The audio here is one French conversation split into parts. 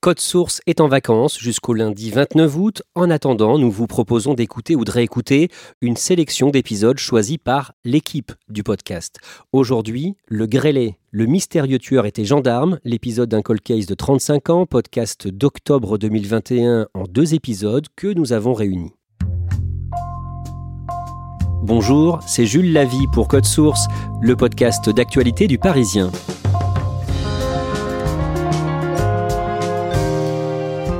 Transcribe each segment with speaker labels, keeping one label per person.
Speaker 1: Code Source est en vacances jusqu'au lundi 29 août. En attendant, nous vous proposons d'écouter ou de réécouter une sélection d'épisodes choisis par l'équipe du podcast. Aujourd'hui, Le Grêlé, le mystérieux tueur était gendarme, l'épisode d'un cold case de 35 ans, podcast d'octobre 2021 en deux épisodes que nous avons réunis. Bonjour, c'est Jules Lavie pour Code Source, le podcast d'actualité du Parisien.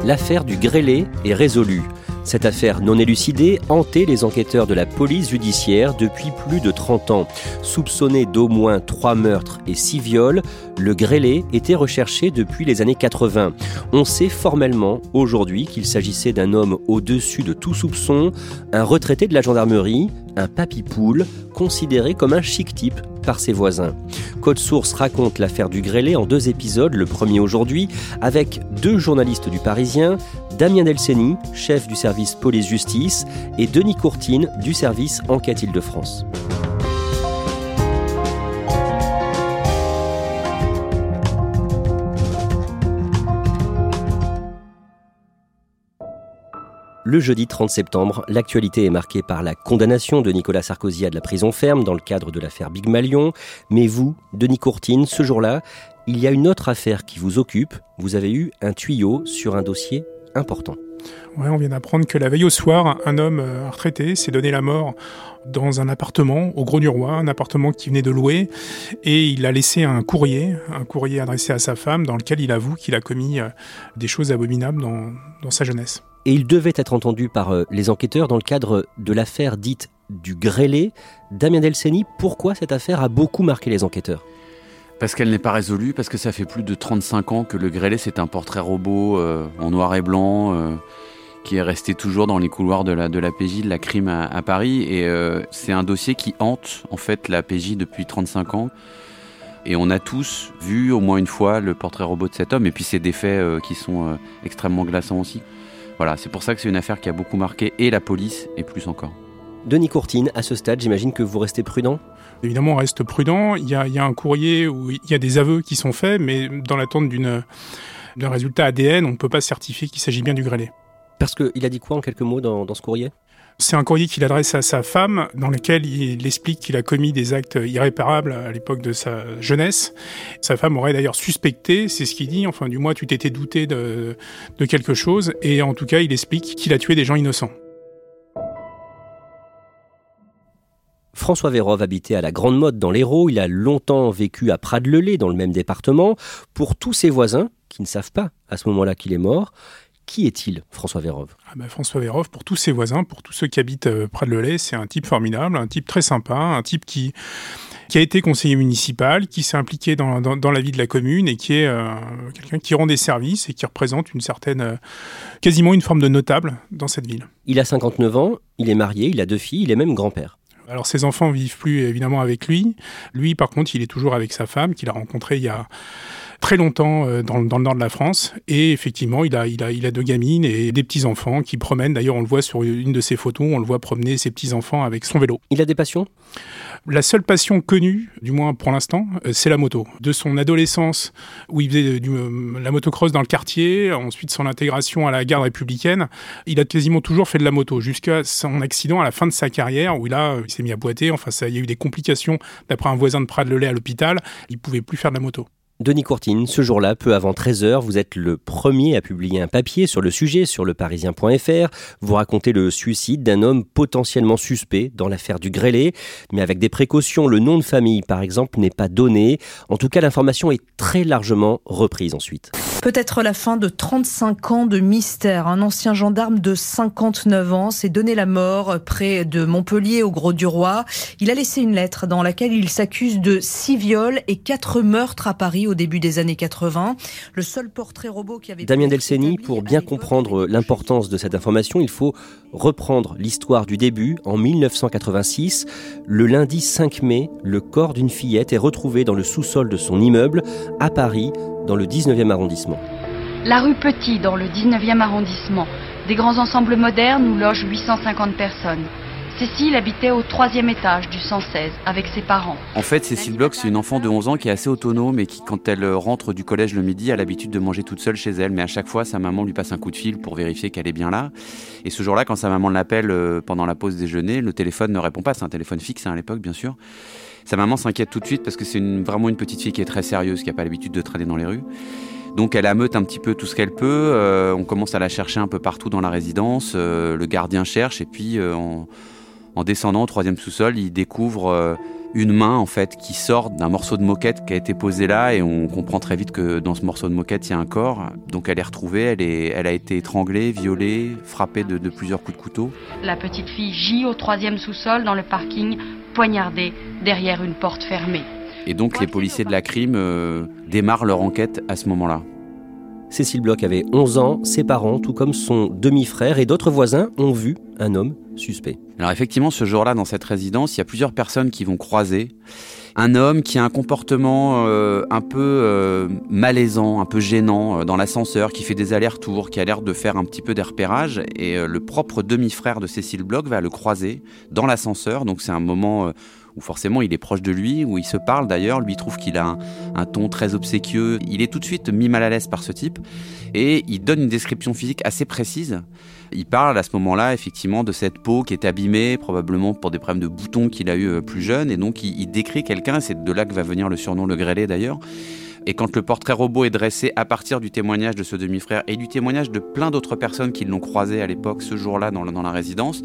Speaker 1: L'affaire du grêlé est résolue. Cette affaire non élucidée hantait les enquêteurs de la police judiciaire depuis plus de 30 ans. Soupçonné d'au moins trois meurtres et six viols, le grêlé était recherché depuis les années 80. On sait formellement aujourd'hui qu'il s'agissait d'un homme au-dessus de tout soupçon, un retraité de la gendarmerie, un papy-poule, considéré comme un chic type par ses voisins. Code Source raconte l'affaire du grêlé en deux épisodes, le premier aujourd'hui, avec deux journalistes du Parisien, Damien Delceni, chef du service police-justice, et Denis Courtine du service Enquête Île-de-France. Le jeudi 30 septembre, l'actualité est marquée par la condamnation de Nicolas Sarkozy à de la prison ferme dans le cadre de l'affaire Big Malion. Mais vous, Denis Courtine, ce jour-là, il y a une autre affaire qui vous occupe. Vous avez eu un tuyau sur un dossier important.
Speaker 2: Ouais, on vient d'apprendre que la veille au soir, un homme euh, retraité s'est donné la mort dans un appartement au Gros du Roi, un appartement qui venait de louer, et il a laissé un courrier, un courrier adressé à sa femme, dans lequel il avoue qu'il a commis euh, des choses abominables dans sa jeunesse.
Speaker 1: Et il devait être entendu par euh, les enquêteurs dans le cadre de l'affaire dite du grêlé. Damien Delceni, pourquoi cette affaire a beaucoup marqué les enquêteurs?
Speaker 3: Parce qu'elle n'est pas résolue, parce que ça fait plus de 35 ans que le grêlé c'est un portrait robot euh, en noir et blanc euh, qui est resté toujours dans les couloirs de la, PJ de la crime à, Paris et c'est un dossier qui hante en fait la PJ depuis 35 ans et on a tous vu au moins une fois le portrait robot de cet homme et puis c'est des faits qui sont extrêmement glaçants aussi. Voilà, c'est pour ça que c'est une affaire qui a beaucoup marqué et la police et plus encore.
Speaker 1: Denis Courtine, à ce stade, j'imagine que vous restez prudent?
Speaker 2: Évidemment, on reste prudent. Il y, a, un courrier où il y a des aveux qui sont faits, mais dans l'attente d'un résultat ADN, on ne peut pas certifier qu'il s'agit bien du grêlé.
Speaker 1: Parce qu'il a dit quoi en quelques mots dans, ce courrier?
Speaker 2: C'est un courrier qu'il adresse à sa femme, dans lequel il explique qu'il a commis des actes irréparables à l'époque de sa jeunesse. Sa femme aurait d'ailleurs suspecté, c'est ce qu'il dit, enfin du moins tu t'étais douté de quelque chose, et en tout cas il explique qu'il a tué des gens innocents.
Speaker 1: François Vérov habitait à la Grande Motte dans l'Hérault. Il a longtemps vécu à Prades-le-Lez dans le même département. Pour tous ses voisins, qui ne savent pas à ce moment-là qu'il est mort, qui est-il, François Vérov?
Speaker 2: Ah bah, François Vérov, pour tous ses voisins, pour tous ceux qui habitent euh, Prades-le-Lez, c'est un type formidable, un type très sympa, un type qui, qui a été conseiller municipal, qui s'est impliqué dans, dans, la vie de la commune et qui est euh, quelqu'un qui rend des services et qui représente une certaine, euh, quasiment une forme de notable dans cette ville.
Speaker 1: Il a 59 ans, il est marié, il a deux filles, il est même grand-père.
Speaker 2: Alors ses enfants vivent plus évidemment avec lui. Lui, par contre, il est toujours avec sa femme qu'il a rencontrée il y a très longtemps euh, dans, dans, le nord de la France. Et effectivement, il a, il, a, il a deux gamines et des petits-enfants qui promènent. D'ailleurs, on le voit sur une de ses photos, on le voit promener ses petits-enfants avec son vélo.
Speaker 1: Il a des passions?
Speaker 2: La seule passion connue, du moins pour l'instant, euh, c'est la moto. De son adolescence, où il faisait du, euh, la motocross dans le quartier, ensuite son intégration à la garde républicaine, il a quasiment toujours fait de la moto, jusqu'à son accident à la fin de sa carrière, où là, il s'est mis à boiter. Enfin, ça, il y a eu des complications d'après un voisin de Prades-le-Lay à l'hôpital. Il pouvait plus faire de la moto.
Speaker 1: Denis Courtine, ce jour-là, peu avant 13h, vous êtes le premier à publier un papier sur le sujet sur leparisien.fr. Vous racontez le suicide d'un homme potentiellement suspect dans l'affaire du grêlé, mais avec des précautions. Le nom de famille, par exemple, n'est pas donné. En tout cas, l'information est très largement reprise ensuite.
Speaker 4: Peut-être la fin de 35 ans de mystère. Un ancien gendarme de 59 ans s'est donné la mort près de Montpellier au Gros du Roi. Il a laissé une lettre dans laquelle il s'accuse de six viols et quatre meurtres à Paris au début des années 80. Le seul portrait robot qui avait...
Speaker 1: Damien Delceni, pour bien comprendre l'importance de cette information, il faut reprendre l'histoire du début. En 1986, le lundi 5 mai, le corps d'une fillette est retrouvé dans le sous-sol de son immeuble à Paris dans le 19e arrondissement.
Speaker 5: La rue Petit, dans le 19e arrondissement. Des grands ensembles modernes où logent 850 personnes. Cécile habitait au troisième étage du 116 avec ses parents.
Speaker 3: En fait, Cécile Bloch, c'est une enfant de 11 ans qui est assez autonome et qui, quand elle rentre du collège le midi, a l'habitude de manger toute seule chez elle. Mais à chaque fois, sa maman lui passe un coup de fil pour vérifier qu'elle est bien là. Et ce jour-là, quand sa maman l'appelle euh, pendant la pause déjeuner, le téléphone ne répond pas. C'est un téléphone fixe hein, à l'époque, bien sûr. Sa maman s'inquiète tout de suite parce que c'est vraiment une petite fille qui est très sérieuse, qui n'a pas l'habitude de traîner dans les rues. Donc elle ameute un petit peu tout ce qu'elle peut. Euh, on commence à la chercher un peu partout dans la résidence. Euh, le gardien cherche et puis euh, en, en, descendant au troisième sous-sol, il découvre une main en fait qui sort d'un morceau de moquette qui a été posé là et on comprend très vite que dans ce morceau de moquette il y a un corps. Donc elle est retrouvée, elle, est, elle a été étranglée, violée, frappée de plusieurs coups de couteau.
Speaker 5: La petite fille gît au troisième sous-sol dans le parking, derrière une porte fermée.
Speaker 3: Et donc les policiers de la crime euh, démarrent leur enquête à ce moment-là.
Speaker 1: Cécile Bloch avait 11 ans, ses parents, tout comme son demi-frère et d'autres voisins, ont vu un homme suspect.
Speaker 3: Alors effectivement, ce jour-là, dans cette résidence, il y a plusieurs personnes qui vont croiser un homme qui a un comportement euh, un peu euh, malaisant, un peu gênant euh, dans l'ascenseur, qui fait des allers-retours, qui a l'air de faire un petit peu des repérages. Et le propre demi-frère de Cécile Bloch va le croiser dans l'ascenseur. Donc c'est un moment où forcément il est proche de lui, où il se parle d'ailleurs. Lui trouve qu'il a un, un ton très obséquieux. Il est tout de suite mis mal à l'aise par ce type. Et il donne une description physique assez précise. Il parle à ce moment-là effectivement de cette peau qui est abîmée, probablement pour des problèmes de boutons qu'il a eu euh, plus jeune, et donc il, décrit quelqu'un, c'est de là que va venir le surnom le grêlé d'ailleurs. Et quand le portrait robot est dressé à partir du témoignage de ce demi-frère et du témoignage de plein d'autres personnes qui l'ont croisé à l'époque, ce jour-là, dans, dans la résidence,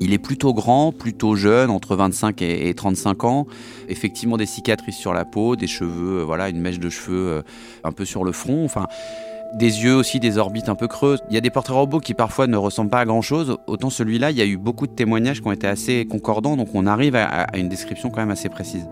Speaker 3: il est plutôt grand, plutôt jeune, entre 25 et, et 35 ans. Effectivement, des cicatrices sur la peau, des cheveux, euh, voilà, une mèche de cheveux euh, un peu sur le front. Enfin, des yeux aussi, des orbites un peu creuses. Il y a des portraits robots qui parfois ne ressemblent pas à grand chose. Autant celui-là, il y a eu beaucoup de témoignages qui ont été assez concordants, donc on arrive à, à une description quand même assez précise.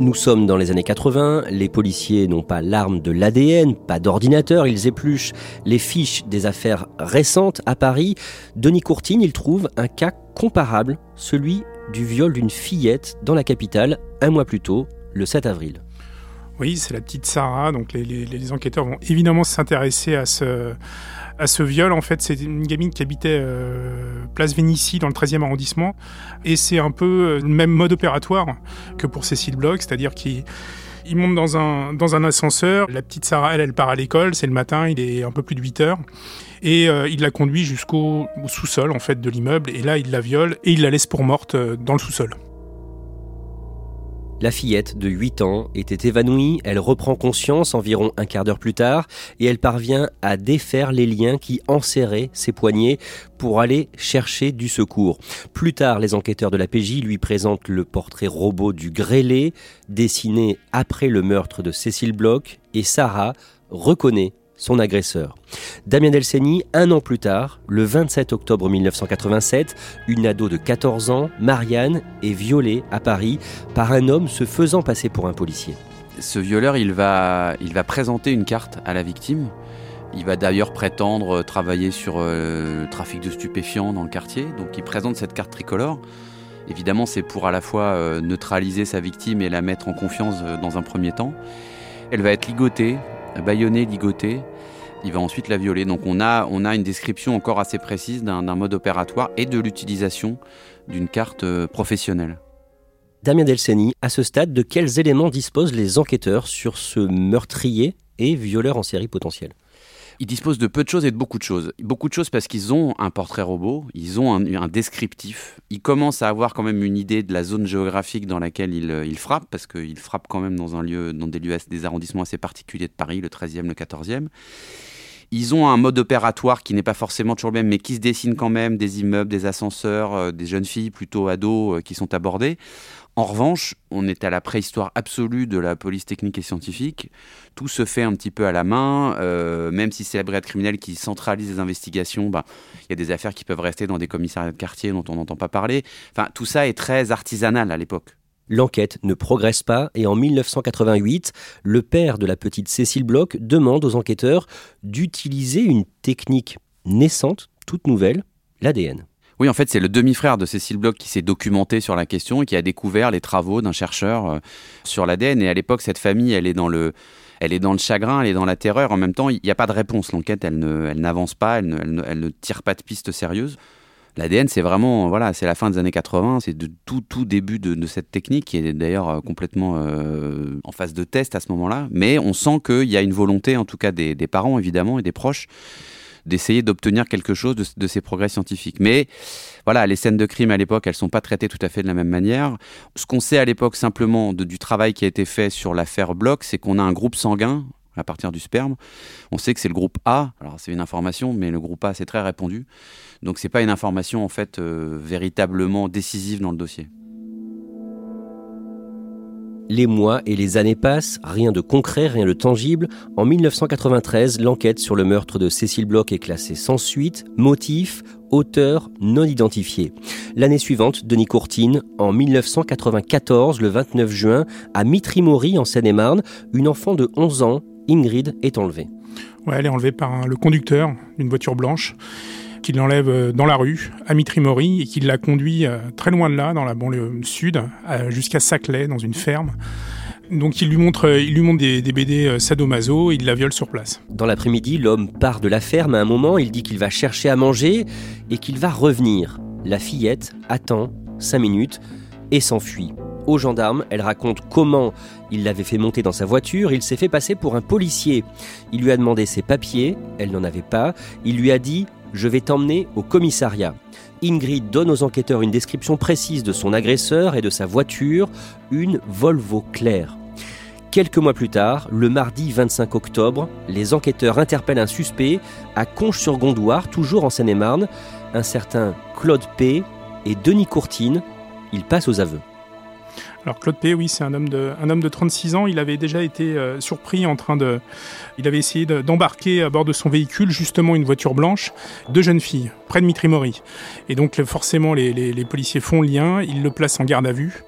Speaker 1: Nous sommes dans les années 80, les policiers n'ont pas l'arme de l'ADN, pas d'ordinateur, ils épluchent les fiches des affaires récentes à Paris. Denis Courtine, il trouve un cas comparable, celui du viol d'une fillette dans la capitale, un mois plus tôt, le 7 avril.
Speaker 2: Oui, c'est la petite Sarah. Donc les, enquêteurs vont évidemment s'intéresser à ce, viol. En fait, c'est une gamine qui habitait euh, place Vénitie dans le 13e arrondissement. Et c'est un peu euh, le même mode opératoire que pour Cécile Bloch, c'est-à-dire qu'il il monte dans un, ascenseur. La petite Sarah, elle, part à l'école. C'est le matin, il est un peu plus de 8 heures. Et euh, il la conduit jusqu'au au sous-sol en fait de l'immeuble. Et là, il la viole et il la laisse pour morte dans le sous-sol.
Speaker 1: La fillette de 8 ans était évanouie, elle reprend conscience environ un quart d'heure plus tard et elle parvient à défaire les liens qui enserraient ses poignets pour aller chercher du secours. Plus tard, les enquêteurs de la PJ lui présentent le portrait robot du grêlé dessiné après le meurtre de Cécile Bloch et Sarah reconnaît son agresseur. Damien Delceni, un an plus tard, le 27 octobre 1987, une ado de 14 ans, Marianne, est violée à Paris par un homme se faisant passer pour un policier.
Speaker 3: Ce violeur, il va, il va présenter une carte à la victime. Il va d'ailleurs prétendre travailler sur euh, le trafic de stupéfiants dans le quartier. Donc il présente cette carte tricolore. Évidemment, c'est pour à la fois euh, neutraliser sa victime et la mettre en confiance euh, dans un premier temps. Elle va être ligotée, bâillonnée, ligotée. Il va ensuite la violer. Donc on a, une description encore assez précise d'un d'un mode opératoire et de l'utilisation d'une carte euh, professionnelle.
Speaker 1: Damien Delceni, à ce stade, de quels éléments disposent les enquêteurs sur ce meurtrier et violeur en série potentiel
Speaker 3: Ils disposent de peu de choses et de beaucoup de choses. Beaucoup de choses parce qu'ils ont un portrait robot, ils ont un, descriptif. Ils commencent à avoir quand même une idée de la zone géographique dans laquelle ils, ils frappent, parce qu'ils frappent quand même dans, un lieu, dans des, lieux, des arrondissements assez particuliers de Paris, le 13e, le 14e. Ils ont un mode opératoire qui n'est pas forcément toujours le même, mais qui se dessine quand même, des immeubles, des ascenseurs, euh, des jeunes filles plutôt ados euh, qui sont abordées. En revanche, on est à la préhistoire absolue de la police technique et scientifique. Tout se fait un petit peu à la main, euh, même si c'est la brigade criminelle qui centralise les investigations, bah, il y a des affaires qui peuvent rester dans des commissariats de quartier dont on n'entend pas parler. Tout ça est très artisanal à l'époque.
Speaker 1: L'enquête ne progresse pas et en 1988, le père de la petite Cécile Bloch demande aux enquêteurs d'utiliser une technique naissante, toute nouvelle, l'ADN.
Speaker 3: Oui, en fait, c'est le demi-frère de Cécile Bloch qui s'est documenté sur la question et qui a découvert les travaux d'un chercheur euh, sur l'ADN. Et à l'époque, cette famille, elle est dans le, elle est dans le chagrin, elle est dans la terreur. En même temps, il n'y a pas de réponse. L'enquête, elle, elle n'avance pas, elle ne, elle ne, tire pas de piste sérieuse. L'ADN, c'est vraiment, voilà, c'est la fin des années 80, c'est de tout, tout début de, cette technique qui est d'ailleurs euh, complètement euh, en phase de test à ce moment-là. Mais on sent qu'il y a une volonté, en tout cas des parents évidemment et des proches, d'essayer d'obtenir quelque chose de, ces progrès scientifiques. Mais voilà, les scènes de crime à l'époque, elles sont pas traitées tout à fait de la même manière. Ce qu'on sait à l'époque simplement du travail qui a été fait sur l'affaire Bloch, c'est qu'on a un groupe sanguin à partir du sperme. On sait que c'est le groupe A. Alors c'est une information, mais le groupe A c'est très répandu. Donc c'est pas une information en fait euh, véritablement décisive dans le dossier.
Speaker 1: Les mois et les années passent, rien de concret, rien de tangible. En 1993, l'enquête sur le meurtre de Cécile Bloch est classée sans suite, motif, auteur non identifié. L'année suivante, Denis Courtine, en 1994, le 29 juin, à Mitry-Mory, en Seine-et-Marne, une enfant de 11 ans, Ingrid, est enlevée.
Speaker 2: Elle est enlevée par le conducteur d'une voiture blanche qui l'enlève euh, dans la rue, à Mitry-Mory, et qui l'a conduit euh, très loin de là, dans la banlieue sud, jusqu'à Saclay, dans une ferme. Donc il lui montre, euh, il lui montre des, BD sadomaso et il la viole sur place.
Speaker 1: Dans l'après-midi, l'homme part de la ferme à un moment, il dit qu'il va chercher à manger et qu'il va revenir. La fillette attend cinq minutes et s'enfuit. Aux gendarmes, elle raconte comment il l'avait fait monter dans sa voiture, il s'est fait passer pour un policier. Il lui a demandé ses papiers, elle n'en avait pas, il lui a dit je vais t'emmener au commissariat. Ingrid donne aux enquêteurs une description précise de son agresseur et de sa voiture, une Volvo claire. Quelques mois plus tard, le mardi 25 octobre, les enquêteurs interpellent un suspect à Conches-sur-Gondouar, toujours en Seine-et-Marne, un certain Claude P. et Denis Courtine. Ils passent aux aveux.
Speaker 2: Alors Claude P, oui, c'est un homme de un homme de 36 ans. Il avait déjà été euh, surpris en train de, il avait essayé d'embarquer à bord de son véhicule justement une voiture blanche, deux jeunes filles près de Mitry-Mory. Et donc forcément les, les, policiers font le lien, ils le placent en garde à vue.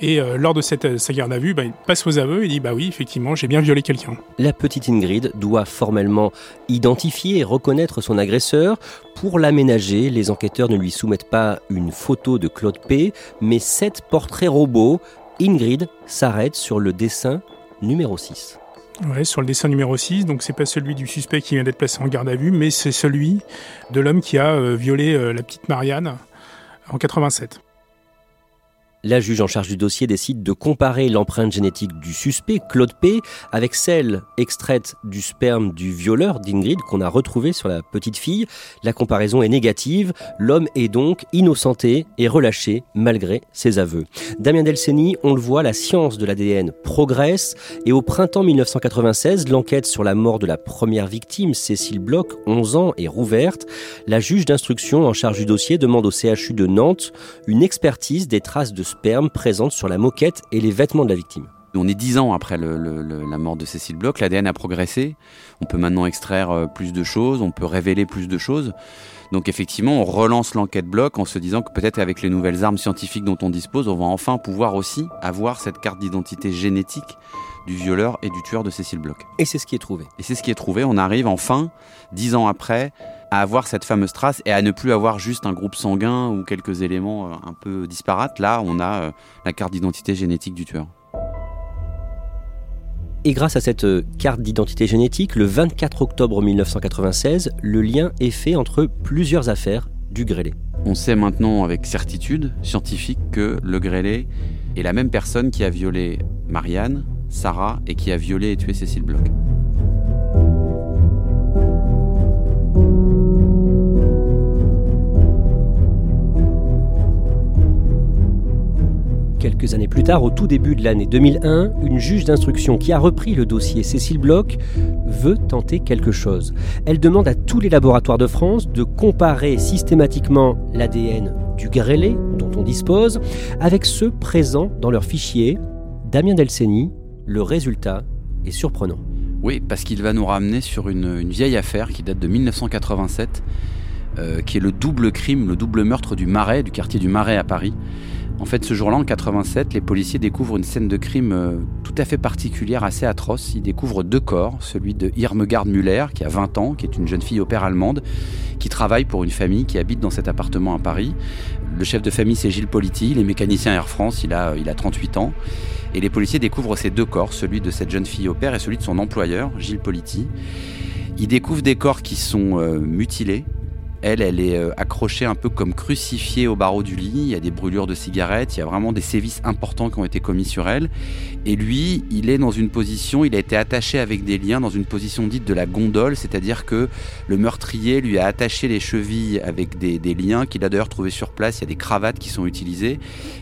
Speaker 2: Et euh, lors de cette, euh, sa garde à vue, bah, il passe aux aveux et dit Bah oui, effectivement, j'ai bien violé quelqu'un.
Speaker 1: La petite Ingrid doit formellement identifier et reconnaître son agresseur. Pour l'aménager, les enquêteurs ne lui soumettent pas une photo de Claude P, mais sept portraits robots. Ingrid s'arrête sur le dessin numéro 6.
Speaker 2: Ouais, sur le dessin numéro 6, donc c'est pas celui du suspect qui vient d'être placé en garde à vue, mais c'est celui de l'homme qui a euh, violé la petite Marianne en 87.
Speaker 1: La juge en charge du dossier décide de comparer l'empreinte génétique du suspect, Claude P, avec celle extraite du sperme du violeur d'Ingrid qu'on a retrouvé sur la petite fille. La comparaison est négative. L'homme est donc innocenté et relâché malgré ses aveux. Damien Delceni, on le voit, la science de l'ADN progresse et au printemps 1996, l'enquête sur la mort de la première victime, Cécile Bloch, 11 ans, est rouverte. La juge d'instruction en charge du dossier demande au CHU de Nantes une expertise des traces de sperme présente sur la moquette et les vêtements de la victime.
Speaker 3: On est dix ans après la mort de Cécile Bloch, l'ADN a progressé, on peut maintenant extraire euh, plus de choses, on peut révéler plus de choses. Donc effectivement, on relance l'enquête Bloch en se disant que peut-être avec les nouvelles armes scientifiques dont on dispose, on va enfin pouvoir aussi avoir cette carte d'identité génétique du violeur et du tueur de Cécile Bloch.
Speaker 1: Et c'est ce qui est trouvé.
Speaker 3: Et c'est ce qui est trouvé. On arrive enfin, dix ans après, à avoir cette fameuse trace et à ne plus avoir juste un groupe sanguin ou quelques éléments euh, un peu disparates. Là, on a euh, la carte d'identité génétique du tueur.
Speaker 1: Et grâce à cette euh, carte d'identité génétique, le 24 octobre 1996, le lien est fait entre plusieurs affaires du grêlé.
Speaker 3: On sait maintenant avec certitude scientifique que le grêlé est la même personne qui a violé Marianne, Sarah et qui a violé et tué Cécile Bloch.
Speaker 1: Quelques années plus tard, au tout début de l'année 2001, une juge d'instruction qui a repris le dossier Cécile Bloch veut tenter quelque chose. Elle demande à tous les laboratoires de France de comparer systématiquement l'ADN du grêlé dont on dispose avec ceux présents dans leur fichier. Damien Delceni, le résultat est surprenant.
Speaker 3: Oui, parce qu'il va nous ramener sur une, vieille affaire qui date de 1987, euh, qui est le double crime, le double meurtre du Marais, du quartier du Marais à Paris. En fait, ce jour-là, en 87, les policiers découvrent une scène de crime euh, tout à fait particulière, assez atroce. Ils découvrent deux corps, celui de Irmegard Müller, qui a 20 ans, qui est une jeune fille au père allemande, qui travaille pour une famille qui habite dans cet appartement à Paris. Le chef de famille, c'est Gilles Politi, il est mécanicien Air France, il a, il a 38 ans. Et les policiers découvrent ces deux corps, celui de cette jeune fille au père et celui de son employeur, Gilles Politi. Ils découvrent des corps qui sont euh, mutilés, elle, elle est euh, accrochée un peu comme crucifiée au barreau du lit. Il y a des brûlures de cigarettes, il y a vraiment des sévices importants qui ont été commis sur elle. Et lui, il est dans une position, il a été attaché avec des liens dans une position dite de la gondole, c'est-à-dire que le meurtrier lui a attaché les chevilles avec des, des liens qu'il a d'ailleurs trouvé sur place. Il y a des cravates qui sont utilisées.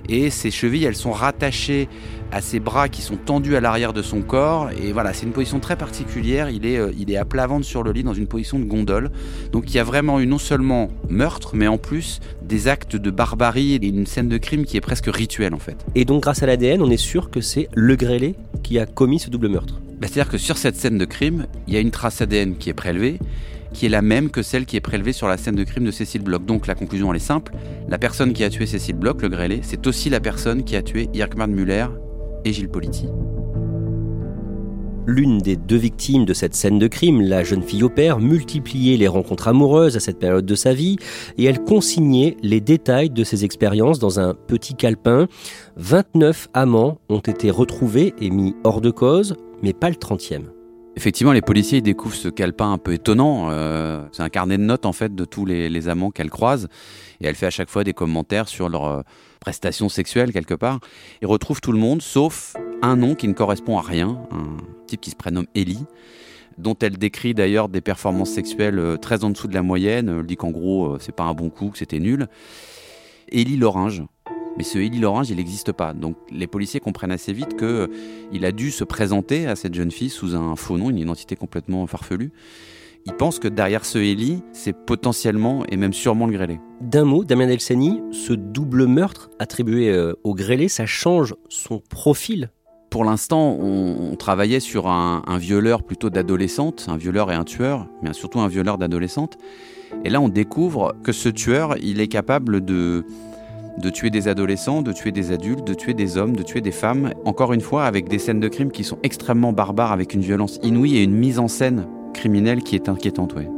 Speaker 3: Et ces chevilles, elles sont rattachées à ses bras qui sont tendus à l'arrière de son corps. Et voilà, c'est une position très particulière. Il est, euh, il est à plat ventre sur le lit dans une position de gondole. Donc il y a vraiment eu non seulement meurtre, mais en plus des actes de barbarie et une scène de crime qui est presque rituelle en fait.
Speaker 1: Et donc grâce à l'ADN, on est sûr que c'est le grêlé qui a commis ce double meurtre
Speaker 3: bah, C'est-à-dire que sur cette scène de crime, il y a une trace ADN qui est prélevée qui est la même que celle qui est prélevée sur la scène de crime de Cécile Bloch. Donc la conclusion elle est simple, la personne qui a tué Cécile Bloch, le grêlé, c'est aussi la personne qui a tué Irkman Müller et Gilles Politi.
Speaker 1: L'une des deux victimes de cette scène de crime, la jeune fille au père, multipliait les rencontres amoureuses à cette période de sa vie et elle consignait les détails de ses expériences dans un petit calepin. 29 amants ont été retrouvés et mis hors de cause, mais pas le 30e.
Speaker 3: Effectivement, les policiers découvrent ce calepin un peu étonnant. Euh, c'est un carnet de notes en fait de tous les, amants qu'elle croise, et elle fait à chaque fois des commentaires sur leur euh, prestation sexuelle quelque part. Ils retrouvent tout le monde, sauf un nom qui ne correspond à rien, un type qui se prénomme Ellie, dont elle décrit d'ailleurs des performances sexuelles euh, très en dessous de la moyenne. Elle dit qu'en gros, c'est pas un bon coup, que c'était nul. Ellie Loringe, mais ce Élie Lorange, il n'existe pas. Donc les policiers comprennent assez vite qu'il euh, a dû se présenter à cette jeune fille sous un faux nom, une identité complètement farfelue. Ils pensent que derrière ce Élie, c'est potentiellement et même sûrement le grêlé.
Speaker 1: D'un mot, Damien Elseni, ce double meurtre attribué euh, au grêlé, ça change son profil?
Speaker 3: Pour l'instant, on, travaillait sur un, un violeur plutôt d'adolescente, un violeur et un tueur, mais surtout un violeur d'adolescente. Et là, on découvre que ce tueur, il est capable de, de tuer des adolescents, de tuer des adultes, de tuer des hommes, de tuer des femmes, encore une fois avec des scènes de crime qui sont extrêmement barbares, avec une violence inouïe et une mise en scène criminelle qui est inquiétante. Ouais.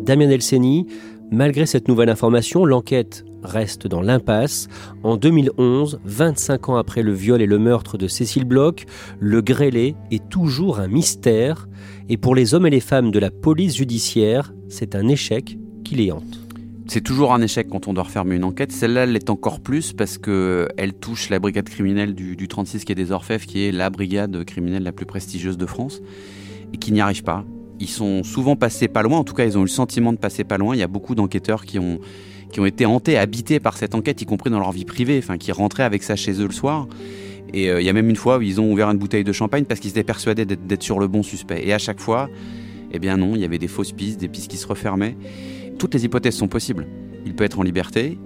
Speaker 1: Damien Elseni, malgré cette nouvelle information, l'enquête reste dans l'impasse. En 2011, 25 ans après le viol et le meurtre de Cécile Bloch, le grêlé est toujours un mystère. Et pour les hommes et les femmes de la police judiciaire, c'est un échec qui les hante.
Speaker 3: C'est toujours un échec quand on doit refermer une enquête. Celle-là l'est encore plus parce qu'elle touche la brigade criminelle du, du 36 qui est des Orfèvres, qui est la brigade criminelle la plus prestigieuse de France, et qui n'y arrive pas. Ils sont souvent passés pas loin, en tout cas ils ont eu le sentiment de passer pas loin. Il y a beaucoup d'enquêteurs qui ont, qui ont été hantés, habités par cette enquête, y compris dans leur vie privée, enfin qui rentraient avec ça chez eux le soir. Et euh, il y a même une fois où ils ont ouvert une bouteille de champagne parce qu'ils étaient persuadés d'être sur le bon suspect. Et à chaque fois, eh bien non, il y avait des fausses pistes, des pistes qui se refermaient. Toutes les hypothèses sont possibles. Il peut être en liberté.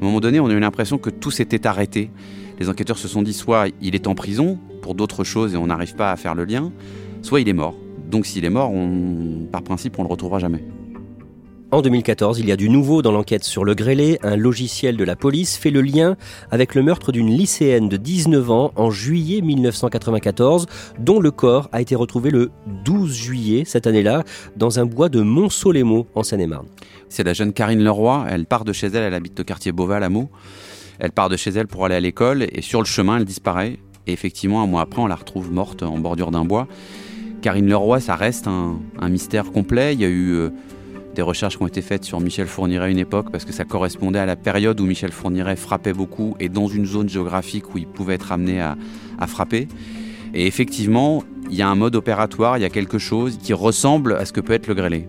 Speaker 3: À un moment donné, on a eu l'impression que tout s'était arrêté. Les enquêteurs se sont dit soit il est en prison pour d'autres choses et on n'arrive pas à faire le lien, soit il est mort. Donc s'il est mort, par principe, on le retrouvera jamais.
Speaker 1: En 2014, il y a du nouveau dans l'enquête sur le grêlé. Un logiciel de la police fait le lien avec le meurtre d'une lycéenne de 19 ans en juillet 1994, dont le corps a été retrouvé le 12 juillet cette année-là dans un bois de Montsolémo en Seine-et-Marne.
Speaker 3: C'est la jeune Karine Leroy. Elle part de chez elle, elle habite au quartier Beauval à Meaux. Elle part de chez elle pour aller à l'école et sur le chemin, elle disparaît. Et effectivement, un mois après, on la retrouve morte en bordure d'un bois. Karine Leroy, ça reste un, mystère complet. Il y a eu euh, des recherches ont été faites sur Michel Fourniret à une époque parce que ça correspondait à la période où Michel Fourniret frappait beaucoup et dans une zone géographique où il pouvait être amené à, frapper. Et effectivement, il y a un mode opératoire, il y a quelque chose qui ressemble à ce que peut être le grêlé.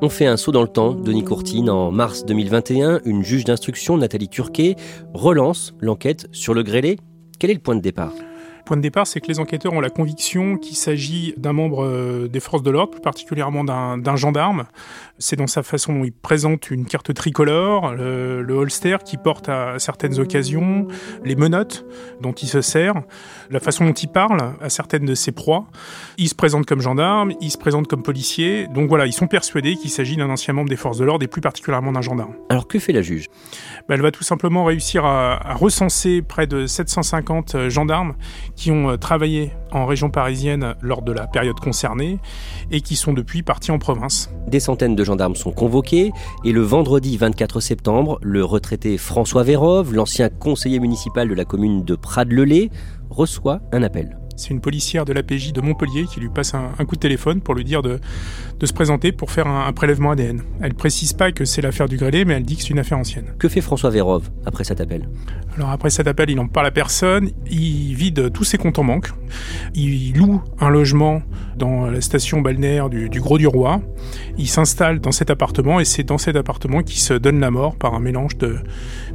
Speaker 1: On fait un saut dans le temps. Denis Courtine, en mars 2021, une juge d'instruction, Nathalie Turquet, relance l'enquête sur le grêlé. Quel est le point de départ?
Speaker 2: Point de départ, c'est que les enquêteurs ont la conviction qu'il s'agit d'un membre euh, des forces de l'ordre, plus particulièrement d'un gendarme. C'est dans sa façon dont il présente une carte tricolore, le, le, holster qui porte à certaines occasions, les menottes dont il se sert, la façon dont il parle à certaines de ses proies. Il se présente comme gendarme, il se présente comme policier. Donc voilà, ils sont persuadés qu'il s'agit d'un ancien membre des forces de l'ordre et plus particulièrement d'un gendarme.
Speaker 1: Alors que fait la juge?
Speaker 2: Ben, Elle va tout simplement réussir à, à recenser près de 750 euh, gendarmes qui ont euh, travaillé en région parisienne lors de la période concernée et qui sont depuis partis en province.
Speaker 1: Des centaines de gendarmes sont convoqués et le vendredi 24 septembre, le retraité François Vérove, l'ancien conseiller municipal de la commune de Prades-le-Lay, reçoit un appel.
Speaker 2: C'est une policière de l'APJ de Montpellier qui lui passe un, coup de téléphone pour lui dire de, de se présenter pour faire un, prélèvement ADN. Elle précise pas que c'est l'affaire du grêlé, mais elle dit que c'est une affaire ancienne.
Speaker 1: Que fait François Vérove après cet appel?
Speaker 2: Alors après cet appel, il en parle à personne, il vide tous ses comptes en banque, il loue un logement dans la station balnéaire du, du Gros du Roi, il s'installe dans cet appartement et c'est dans cet appartement qu'il se donne la mort par un mélange de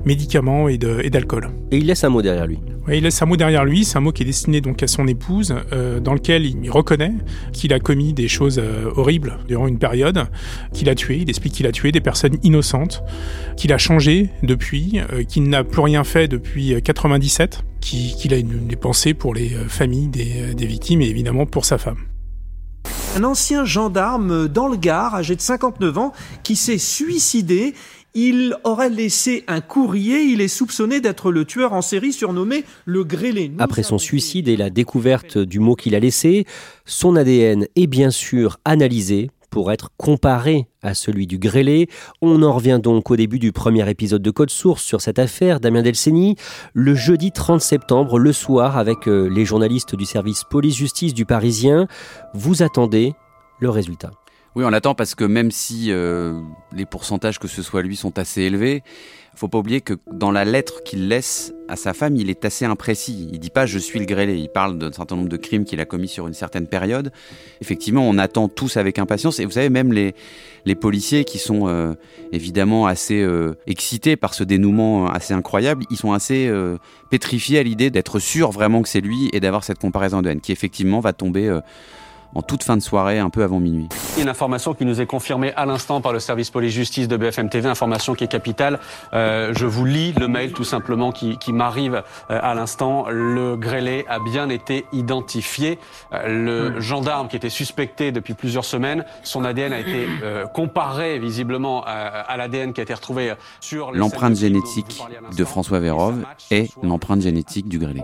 Speaker 2: médicaments et d'alcool.
Speaker 1: Et, et il laisse un mot derrière lui.
Speaker 2: Oui, il laisse un mot derrière lui, c'est un mot qui est destiné donc à son épouse, euh, dans lequel il reconnaît qu'il a commis des choses euh, horribles durant une période, qu'il a tué, il explique qu'il a tué des personnes innocentes, qu'il a changé depuis, euh, qu'il n'a plus rien fait depuis 97, qu'il a une, des pensées pour les familles des, des victimes et évidemment pour sa femme
Speaker 6: un ancien gendarme dans le Gard, âgé de 59 ans, qui s'est suicidé. Il aurait laissé un courrier. Il est soupçonné d'être le tueur en série surnommé le grêlé.
Speaker 1: Après son suicide et la découverte du mot qu'il a laissé, son ADN est bien sûr analysé pour être comparé à celui du grêlé. On en revient donc au début du premier épisode de Code Source sur cette affaire, Damien Delceni, le jeudi 30 septembre, le soir, avec euh, les journalistes du service police-justice du Parisien. Vous attendez le résultat.
Speaker 3: Oui, on l'attend parce que même si euh, les pourcentages que ce soit lui sont assez élevés, faut pas oublier que dans la lettre qu'il laisse à sa femme, il est assez imprécis. Il dit pas je suis le grêlé. Il parle d'un certain nombre de crimes qu'il a commis sur une certaine période. Effectivement, on attend tous avec impatience. Et vous savez, même les, les policiers qui sont euh, évidemment assez euh, excités par ce dénouement assez incroyable, ils sont assez pétrifiés à l'idée d'être sûrs vraiment que c'est lui et d'avoir cette comparaison de haine qui effectivement va tomber en toute fin de soirée, un peu avant minuit.
Speaker 7: Une information qui nous est confirmée à l'instant par le service police-justice de BFM TV, information qui est capitale. Euh, je vous lis le mail tout simplement qui, qui m'arrive euh, à l'instant. Le grêlé a bien été identifié. Euh, le hmm. gendarme qui était suspecté depuis plusieurs semaines, son ADN a été euh, comparé visiblement à, à l'ADN qui a été retrouvé sur...
Speaker 3: L'empreinte génétique de François Vérove est l'empreinte génétique du grêlé.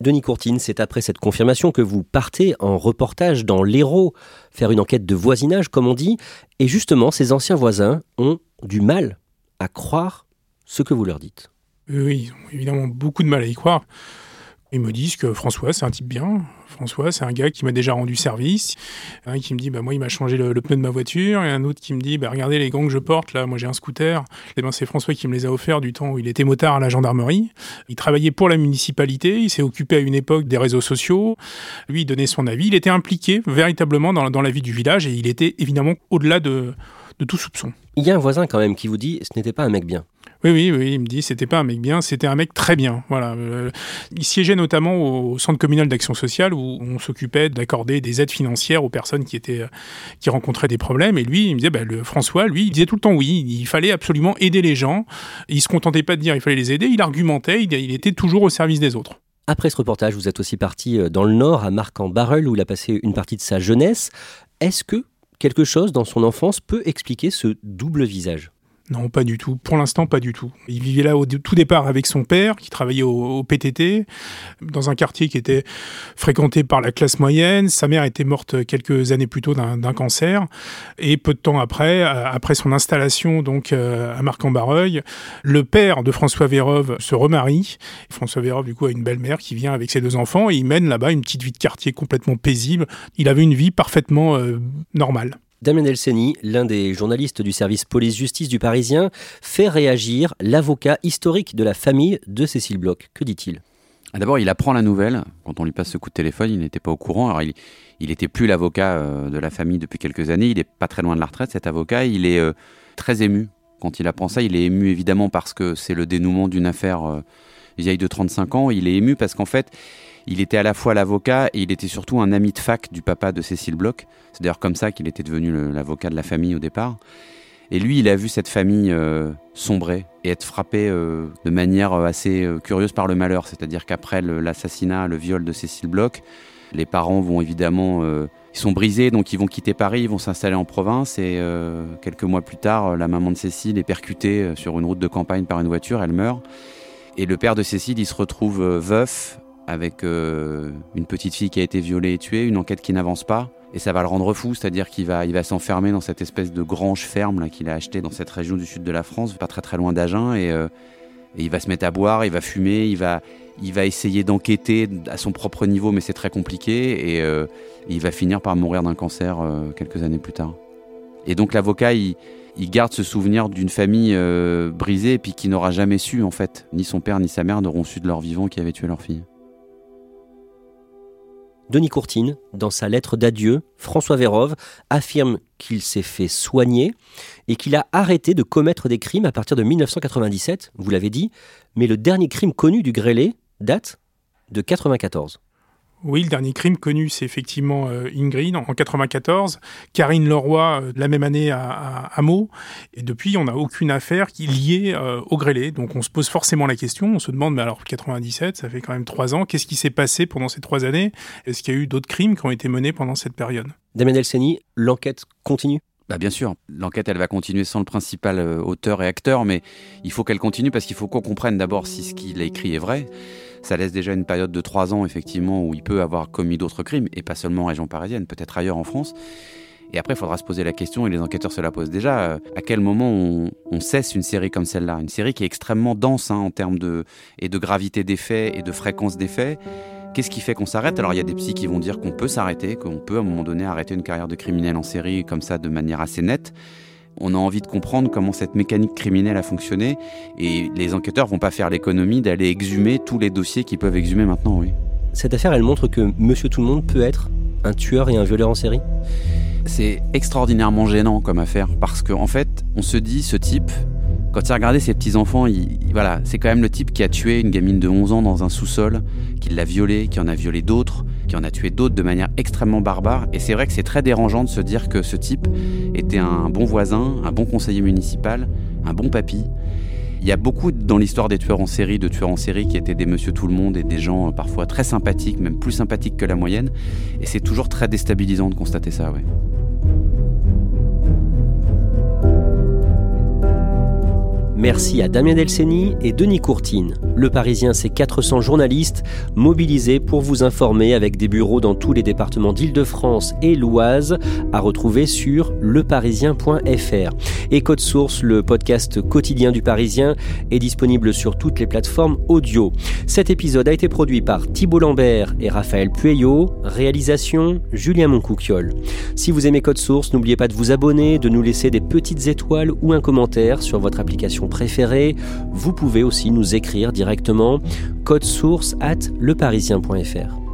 Speaker 1: Denis Courtine, c'est après cette confirmation que vous partez en reportage dans l'Hérault, faire une enquête de voisinage, comme on dit, et justement, ces anciens voisins ont du mal à croire ce que vous leur dites.
Speaker 2: Oui, ils ont évidemment beaucoup de mal à y croire. Ils me disent que François, c'est un type bien. François, c'est un gars qui m'a déjà rendu service. Un qui me dit, bah, moi, il m'a changé le, pneu de ma voiture. Et un autre qui me dit, bah, regardez les gants que je porte, là, moi, j'ai un scooter. Et eh ben, c'est François qui me les a offerts du temps où il était motard à la gendarmerie. Il travaillait pour la municipalité. Il s'est occupé à une époque des réseaux sociaux. Lui, il donnait son avis. Il était impliqué véritablement dans, dans la vie du village et il était évidemment au-delà de, de tout soupçon.
Speaker 1: Il y a un voisin quand même qui vous dit, ce n'était pas un mec bien.
Speaker 2: Oui, oui, oui, il me dit c'était pas un mec bien, c'était un mec très bien. Voilà. Euh, il siégeait notamment au centre communal d'action sociale où on s'occupait d'accorder des aides financières aux personnes qui étaient qui rencontraient des problèmes. Et lui, il me disait, bah, le François, lui, il disait tout le temps oui, il fallait absolument aider les gens. Il se contentait pas de dire il fallait les aider, il argumentait, il, était toujours au service des autres.
Speaker 1: Après ce reportage, vous êtes aussi parti euh, dans le Nord, à Marc-en-Barreul, où il a passé une partie de sa jeunesse. Est-ce que quelque chose dans son enfance peut expliquer ce double visage?
Speaker 2: Non, pas du tout. Pour l'instant, pas du tout. Il vivait là au tout départ avec son père, qui travaillait au, PTT, dans un quartier qui était fréquenté par la classe moyenne. Sa mère était morte quelques années plus tôt d'un cancer. Et peu de temps après, euh, après son installation donc euh, à Marc-en-Barreuil, le père de François Vérove se remarie. François Vérove, du coup, a une belle-mère qui vient avec ses deux enfants et il mène là-bas une petite vie de quartier complètement paisible. Il avait une vie parfaitement euh, normale.
Speaker 1: Damien Elseni, l'un des journalistes du service police-justice du Parisien, fait réagir l'avocat historique de la famille de Cécile Bloch. Que dit-il?
Speaker 3: Ah, D'abord, il apprend la nouvelle. Quand on lui passe ce coup de téléphone, il n'était pas au courant. Il, il était plus l'avocat euh, de la famille depuis quelques années. Il n'est pas très loin de la retraite, cet avocat. Il est euh, très ému quand il apprend ça. Il est ému évidemment parce que c'est le dénouement d'une affaire euh, vieille de 35 ans. Il est ému parce qu'en fait, il était à la fois l'avocat et il était surtout un ami de fac du papa de Cécile Bloch. C'est d'ailleurs comme ça qu'il était devenu l'avocat de la famille au départ. Et lui, il a vu cette famille euh, sombrer et être frappé euh, de manière euh, assez curieuse par le malheur. C'est-à-dire qu'après l'assassinat, le viol de Cécile Bloch, les parents vont évidemment, ils sont brisés, donc ils vont quitter Paris, ils vont s'installer en province. Et quelques mois plus tard, la maman de Cécile est percutée sur une route de campagne par une voiture, elle meurt. Et le père de Cécile, il se retrouve veuf avec une petite fille qui a été violée et tuée, une enquête qui n'avance pas. Et ça va le rendre fou, c'est-à-dire qu'il va, il va s'enfermer dans cette espèce de grange ferme qu'il a acheté dans cette région du sud de la France, pas très très loin d'Agen, euh, et, il va se mettre à boire, il va fumer, il va, il va essayer d'enquêter à son propre niveau, mais c'est très compliqué, et euh, il va finir par mourir d'un cancer euh, quelques années plus tard. Et donc l'avocat, il, garde ce souvenir d'une famille brisée, puis qui n'aura jamais su, en fait, ni son père ni sa mère n'auront su de leur vivant qui avait tué leur fille.
Speaker 1: Denis Courtine, dans sa lettre d'adieu, François Vérove affirme qu'il s'est fait soigner et qu'il a arrêté de commettre des crimes à partir de 1997, vous l'avez dit, mais le dernier crime connu du Grélé date de 1994.
Speaker 2: Oui, le dernier crime connu, c'est effectivement euh, Ingrid en, 94, Karine Leroy euh, la même année à, à, Meaux, et depuis, on n'a aucune affaire qui est liée euh, au grêlé. Donc on se pose forcément la question, on se demande, mais alors 97, ça fait quand même trois ans, qu'est-ce qui s'est passé pendant ces trois années? Est-ce qu'il y a eu d'autres crimes qui ont été menés pendant cette période?
Speaker 1: Damien Elseni, l'enquête continue?
Speaker 3: Bah bien sûr, l'enquête elle va continuer sans le principal auteur et acteur, mais il faut qu'elle continue parce qu'il faut qu'on comprenne d'abord si ce qu'il a écrit est vrai. Ça laisse déjà une période de trois ans, effectivement, où il peut avoir commis d'autres crimes, et pas seulement en région parisienne, peut-être ailleurs en France. Et après, il faudra se poser la question, et les enquêteurs se la posent déjà, euh, à quel moment on, cesse une série comme celle-là? Une série qui est extrêmement dense hein, en termes de, et de gravité des faits et de fréquence des faits. Qu'est-ce qui fait qu'on s'arrête? Alors il y a des psys qui vont dire qu'on peut s'arrêter, qu'on peut à un moment donné arrêter une carrière de criminel en série comme ça de manière assez nette on a envie de comprendre comment cette mécanique criminelle a fonctionné et les enquêteurs vont pas faire l'économie d'aller exhumer tous les dossiers qu'ils peuvent exhumer maintenant, oui.
Speaker 1: Cette affaire, elle montre que Monsieur Tout le Monde peut être un tueur et un violeur en série?
Speaker 3: C'est extraordinairement gênant comme affaire parce qu'en en fait, on se dit, ce type, quand il a regardé ses petits-enfants, voilà, c'est quand même le type qui a tué une gamine de 11 ans dans un sous-sol, qui l'a violée, qui en a violé d'autres, qui en a tué d'autres de manière extrêmement barbare. Et c'est vrai que c'est très dérangeant de se dire que ce type était un bon voisin, un bon conseiller municipal, un bon papy. Il y a beaucoup dans l'histoire des tueurs en série, de tueurs en série qui étaient des monsieur tout le monde et des gens euh, parfois très sympathiques, même plus sympathiques que la moyenne. Et c'est toujours très déstabilisant de constater ça.
Speaker 1: Merci à Damien Delceni et Denis Courtine. Le Parisien, c'est 400 journalistes mobilisés pour vous informer avec des bureaux dans tous les départements d'Île-de-France et l'Oise à retrouver sur leparisien.fr. Et Code Source, le podcast quotidien du Parisien, est disponible sur toutes les plateformes audio. Cet épisode a été produit par Thibault Lambert et Raphaël Pueyo. Réalisation Julien Moncouquiol. Si vous aimez Code Source, n'oubliez pas de vous abonner, de nous laisser des petites étoiles ou un commentaire sur votre application préférée. Vous pouvez aussi nous écrire directement code source at leparisien.fr.